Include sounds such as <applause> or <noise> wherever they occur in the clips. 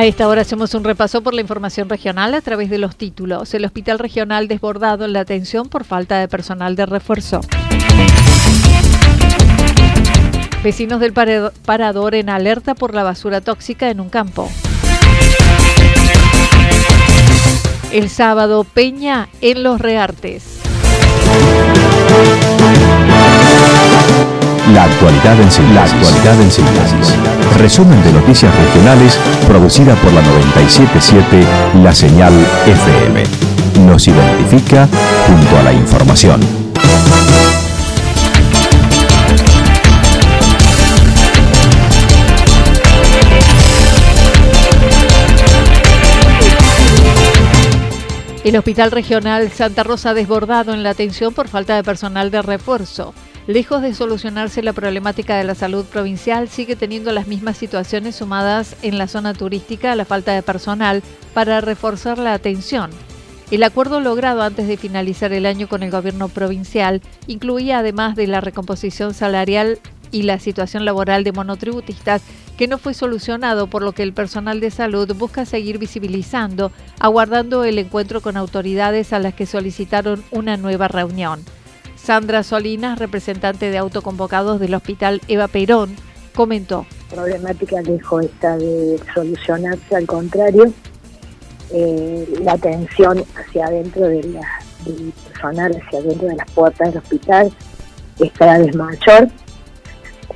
A esta hora hacemos un repaso por la información regional a través de los títulos. El hospital regional desbordado en la atención por falta de personal de refuerzo. Vecinos del parador en alerta por la basura tóxica en un campo. El sábado, Peña en los Reartes. Actualidad en síntesis. Resumen de noticias regionales producida por la 977 La Señal FM. Nos identifica junto a la información. El Hospital Regional Santa Rosa desbordado en la atención por falta de personal de refuerzo. Lejos de solucionarse la problemática de la salud provincial, sigue teniendo las mismas situaciones sumadas en la zona turística a la falta de personal para reforzar la atención. El acuerdo logrado antes de finalizar el año con el gobierno provincial incluía, además de la recomposición salarial y la situación laboral de monotributistas, que no fue solucionado, por lo que el personal de salud busca seguir visibilizando, aguardando el encuentro con autoridades a las que solicitaron una nueva reunión. Sandra Solinas, representante de autoconvocados del Hospital Eva Perón, comentó. Problemática lejos está de solucionarse, al contrario, eh, la atención hacia adentro de la, del personal, hacia adentro de las puertas del hospital es cada vez mayor,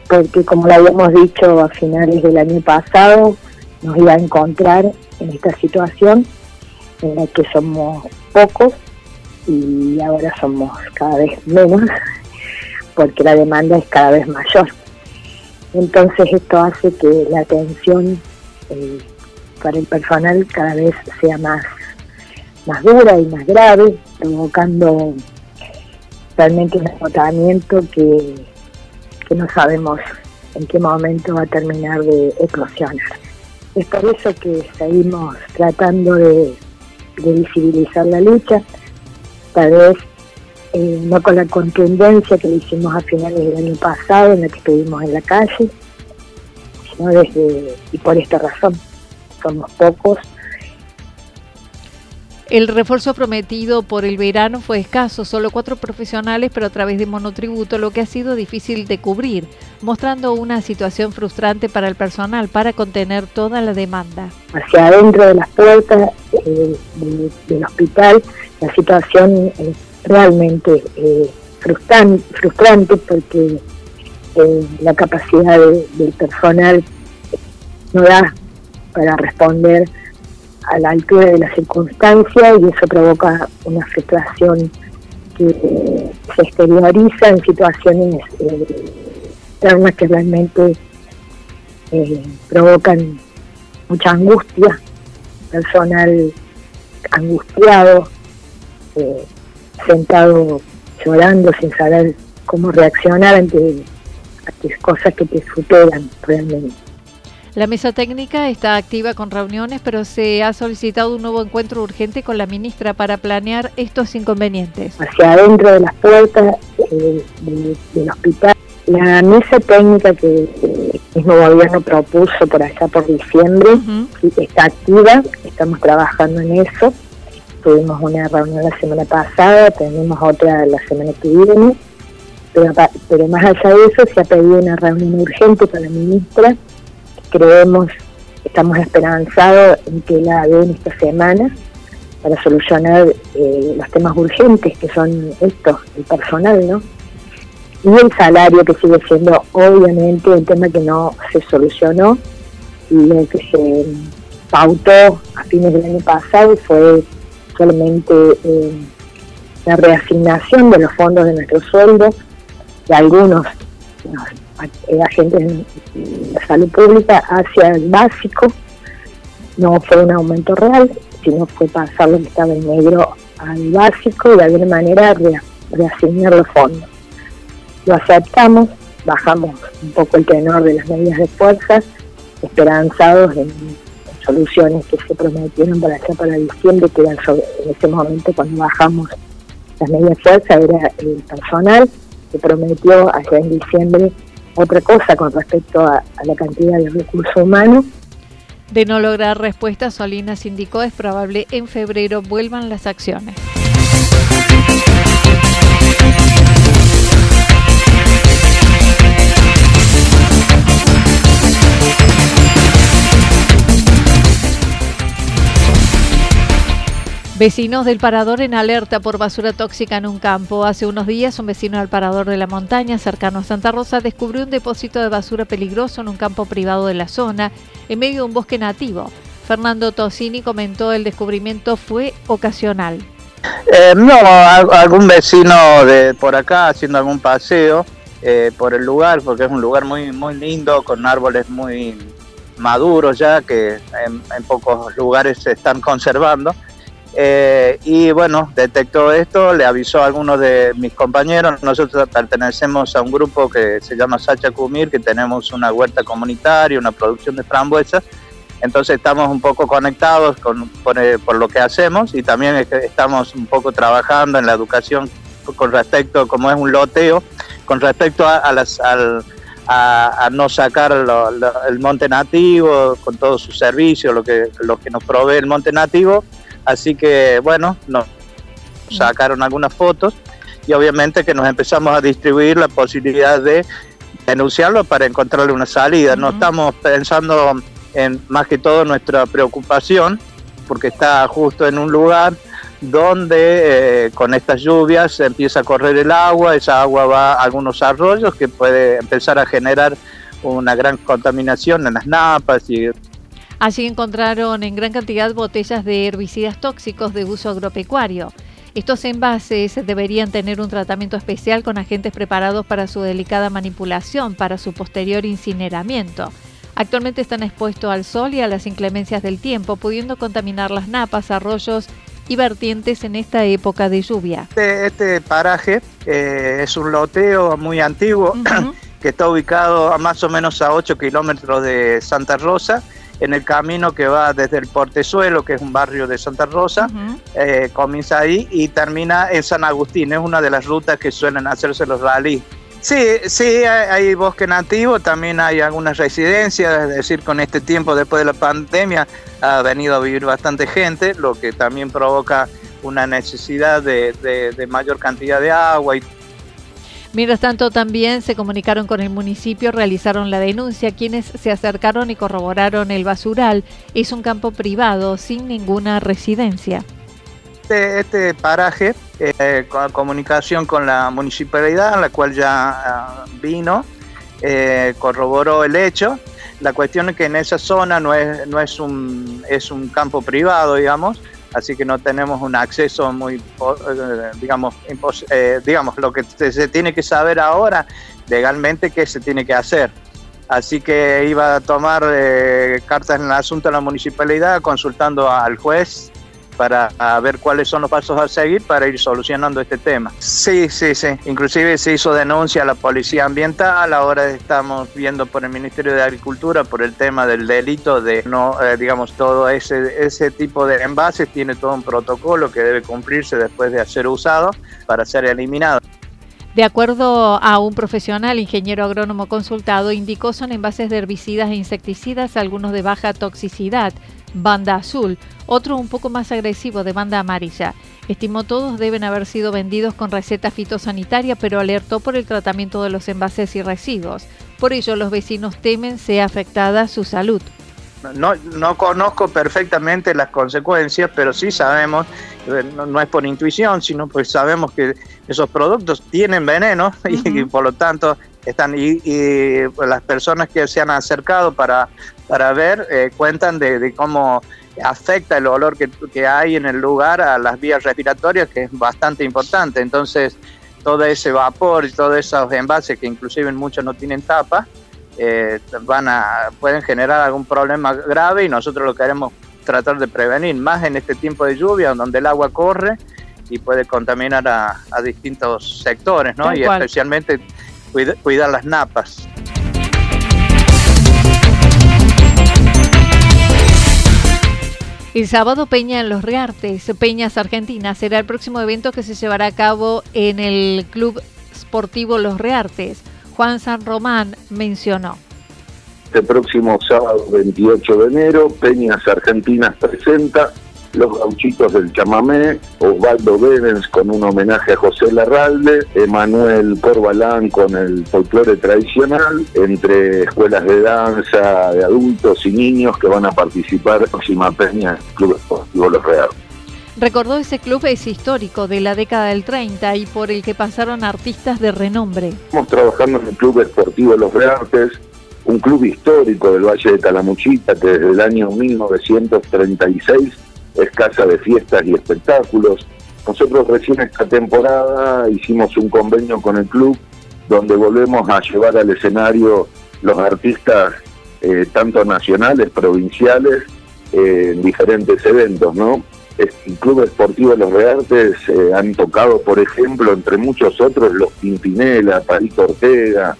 porque como lo habíamos dicho a finales del año pasado, nos iba a encontrar en esta situación en la que somos pocos y ahora somos cada vez menos porque la demanda es cada vez mayor. Entonces esto hace que la atención eh, para el personal cada vez sea más, más dura y más grave, provocando realmente un agotamiento que, que no sabemos en qué momento va a terminar de eclosionar. Es por eso que seguimos tratando de, de visibilizar la lucha, tal vez eh, no con la contundencia que lo hicimos a finales del año pasado, en la que estuvimos en la calle, sino desde, y por esta razón, somos pocos. El refuerzo prometido por el verano fue escaso, solo cuatro profesionales, pero a través de monotributo, lo que ha sido difícil de cubrir, mostrando una situación frustrante para el personal para contener toda la demanda. Hacia adentro de las puertas eh, del hospital la situación es realmente eh, frustrante, porque eh, la capacidad del personal no da para responder a la altura de la circunstancia y eso provoca una frustración que se exterioriza en situaciones eh, que realmente provocan mucha angustia, personal angustiado, eh, sentado llorando sin saber cómo reaccionar ante, ante cosas que te superan realmente. La mesa técnica está activa con reuniones, pero se ha solicitado un nuevo encuentro urgente con la ministra para planear estos inconvenientes. Hacia adentro de las puertas eh, del hospital, la mesa técnica que el mismo gobierno propuso por allá por diciembre está activa, estamos trabajando en eso. Tuvimos una reunión la semana pasada, tenemos otra la semana que viene, pero, pero más allá de eso se ha pedido una reunión urgente con la ministra creemos, estamos esperanzados en que la den esta semana para solucionar eh, los temas urgentes que son estos, el personal, ¿no? Y el salario que sigue siendo obviamente un tema que no se solucionó y lo que se pautó a fines del año pasado fue solamente eh, la reasignación de los fondos de nuestro sueldo, de algunos agentes de salud pública hacia el básico. No fue un aumento real, sino fue pasar lo que negro al básico y de alguna manera reasignar los fondos. Lo aceptamos, bajamos un poco el tenor de las medidas de fuerza, esperanzados en, soluciones que se prometieron para allá para diciembre, que en ese momento cuando bajamos las medidas de era el personal, que prometió allá en diciembre otra cosa con respecto a, la cantidad de recursos humanos. De no lograr respuesta, Solinas indicó es probable en febrero vuelvan las acciones. Vecinos del parador en alerta por basura tóxica en un campo. Hace unos días un vecino del parador de la montaña, cercano a Santa Rosa, descubrió un depósito de basura peligroso en un campo privado de la zona, en medio de un bosque nativo. Fernando Tosini comentó el descubrimiento fue ocasional. Eh, no, algún vecino de por acá haciendo algún paseo eh, por el lugar, porque es un lugar muy, muy lindo, con árboles muy maduros ya, que en pocos lugares se están conservando. Eh, y bueno, detectó esto, le avisó a algunos de mis compañeros. Nosotros pertenecemos a un grupo que se llama Sacha Kumir, que tenemos una huerta comunitaria, una producción de frambuesas. Entonces estamos un poco conectados con, por, eh, lo que hacemos y también estamos un poco trabajando en la educación con respecto, como es un loteo, con respecto a, las, a, no sacar el monte nativo con todos sus servicios, lo que, lo que nos provee el monte nativo Así que bueno, nos sacaron algunas fotos y obviamente que nos empezamos a distribuir la posibilidad de denunciarlo para encontrarle una salida. No estamos pensando en más que todo nuestra preocupación, porque está justo en un lugar donde eh, con estas lluvias empieza a correr el agua, esa agua va a algunos arroyos que puede empezar a generar una gran contaminación en las napas y Allí encontraron en gran cantidad botellas de herbicidas tóxicos de uso agropecuario. Estos envases deberían tener un tratamiento especial con agentes preparados para su delicada manipulación, para su posterior incineramiento. Actualmente están expuestos al sol y a las inclemencias del tiempo, pudiendo contaminar las napas, arroyos y vertientes en esta época de lluvia. Este, este paraje eh, es un loteo muy antiguo <clears throat> que está ubicado a más o menos a 8 kilómetros de Santa Rosa en el camino que va desde el Portezuelo, que es un barrio de Santa Rosa, eh, comienza ahí y termina en San Agustín. Es una de las rutas que suelen hacerse los rally. Sí, sí, hay, bosque nativo, también hay algunas residencias, es decir, con este tiempo después de la pandemia ha venido a vivir bastante gente, lo que también provoca una necesidad de, de mayor cantidad de agua y Mientras tanto, también se comunicaron con el municipio, realizaron la denuncia. Quienes se acercaron y corroboraron el basural es un campo privado sin ninguna residencia. Este, este paraje, eh, con comunicación con la municipalidad, la cual ya ah, vino, eh, corroboró el hecho. La cuestión es que en esa zona no es, no es, un, es un campo privado, digamos, así que no tenemos un acceso muy, eh, digamos, eh, digamos, lo que se tiene que saber ahora legalmente qué se tiene que hacer. Así que iba a tomar eh, cartas en el asunto de la municipalidad consultando al juez para ver cuáles son los pasos a seguir para ir solucionando este tema. Sí, sí, sí. Inclusive se hizo denuncia a la Policía Ambiental, ahora estamos viendo por el Ministerio de Agricultura por el tema del delito de no, eh, digamos, todo ese, ese tipo de envases tiene todo un protocolo que debe cumplirse después de ser usado para ser eliminado. De acuerdo a un profesional, ingeniero agrónomo consultado, indicó son envases de herbicidas e insecticidas, algunos de baja toxicidad, banda azul, otro un poco más agresivo de banda amarilla. Estimó todos deben haber sido vendidos con receta fitosanitaria, pero alertó por el tratamiento de los envases y residuos. Por ello, los vecinos temen sea afectada su salud. No, no conozco perfectamente las consecuencias, pero sí sabemos, eh, no, es por intuición, sino pues sabemos que esos productos tienen veneno y, por lo tanto están y, las personas que se han acercado para, para ver eh, cuentan de, cómo afecta el olor que, que hay en el lugar a las vías respiratorias, que es bastante importante. Entonces, todo ese vapor y todos esos envases que inclusive muchos no tienen tapa, eh, van a, pueden generar algún problema grave y nosotros lo queremos tratar de prevenir, más en este tiempo de lluvia donde el agua corre y puede contaminar a, distintos sectores, ¿no? y especialmente cuidar las napas. El sábado Peña en los Reartes, Peñas Argentina, será el próximo evento que se llevará a cabo en el Club Sportivo Los Reartes. Juan San Román mencionó. Este próximo sábado 28 de enero, Peñas Argentinas presenta Los Gauchitos del Chamamé, Osvaldo Bevens con un homenaje a José Larralde, Emanuel Corbalán con el folclore tradicional, entre escuelas de danza de adultos y niños que van a participar en la próxima Peña Club Esportivo Los Reales. Recordó ese club es histórico de la década del 30 y por el que pasaron artistas de renombre. Estamos trabajando en el Club Esportivo Los Reartes, un club histórico del Valle de Talamuchita que desde el año 1936 es casa de fiestas y espectáculos. Nosotros recién esta temporada hicimos un convenio con el club donde volvemos a llevar al escenario los artistas eh, tanto nacionales, provinciales, eh, en diferentes eventos, ¿no? el Club Esportivo de Los Reartes eh, han tocado, por ejemplo, entre muchos otros, los Pimpinela, Parito Ortega,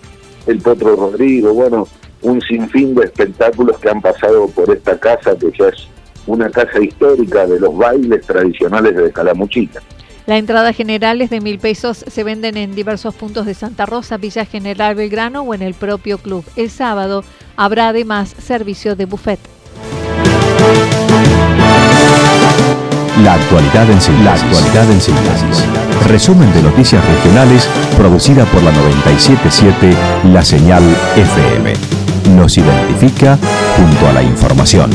el Potro Rodrigo, bueno, un sinfín de espectáculos que han pasado por esta casa, que ya es una casa histórica de los bailes tradicionales de Calamuchita. La entrada general es de mil pesos, se venden en diversos puntos de Santa Rosa, Villa General Belgrano o en el propio club. El sábado habrá además servicio de buffet. La actualidad en síntesis. Resumen de noticias regionales producida por la 977 La Señal FM. Nos identifica junto a la información.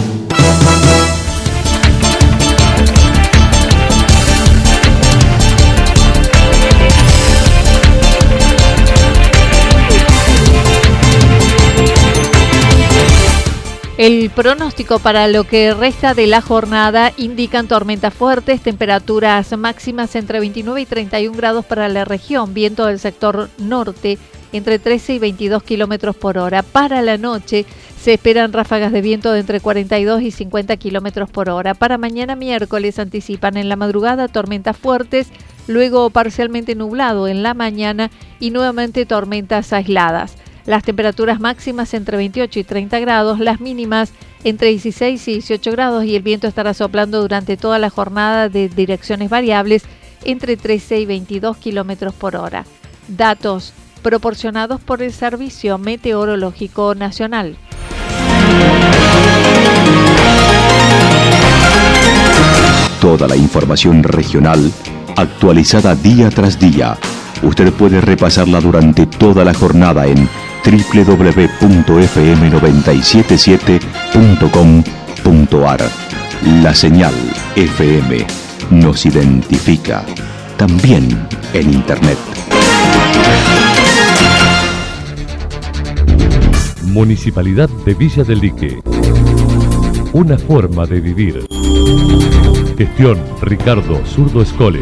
El pronóstico para lo que resta de la jornada indican tormentas fuertes, temperaturas máximas entre 29 y 31 grados para la región, viento del sector norte entre 13 y 22 kilómetros por hora. Para la noche se esperan ráfagas de viento de entre 42 y 50 kilómetros por hora. Para mañana miércoles anticipan en la madrugada tormentas fuertes, luego parcialmente nublado en la mañana y nuevamente tormentas aisladas. Las temperaturas máximas entre 28 y 30 grados, las mínimas entre 16 y 18 grados y el viento estará soplando durante toda la jornada de direcciones variables entre 13 y 22 kilómetros por hora. Datos proporcionados por el Servicio Meteorológico Nacional. Toda la información regional actualizada día tras día. Usted puede repasarla durante toda la jornada en www.fm977.com.ar. La señal FM nos identifica también en Internet. Municipalidad de Villa del Lique. Una forma de vivir. Gestión Ricardo Zurdo Escole.